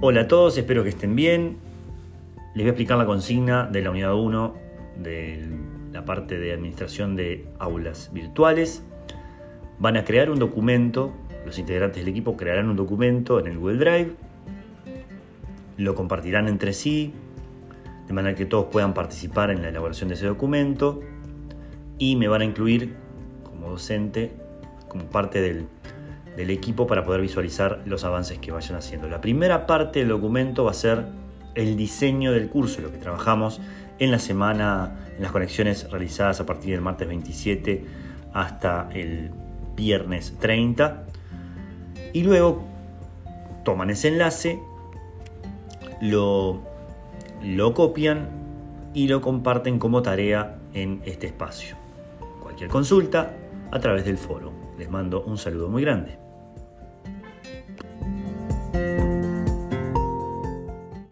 Hola a todos, espero que estén bien. Les voy a explicar la consigna de la unidad 1 de la parte de administración de aulas virtuales. Van a crear un documento, los integrantes del equipo crearán un documento en el Google Drive, lo compartirán entre sí, de manera que todos puedan participar en la elaboración de ese documento y me van a incluir como docente, como parte del, del equipo para poder visualizar los avances que vayan haciendo. La primera parte del documento va a ser el diseño del curso, lo que trabajamos en la semana, en las conexiones realizadas a partir del martes 27 hasta el viernes 30. Y luego toman ese enlace, lo, lo copian y lo comparten como tarea en este espacio. Cualquier consulta a través del foro. Les mando un saludo muy grande.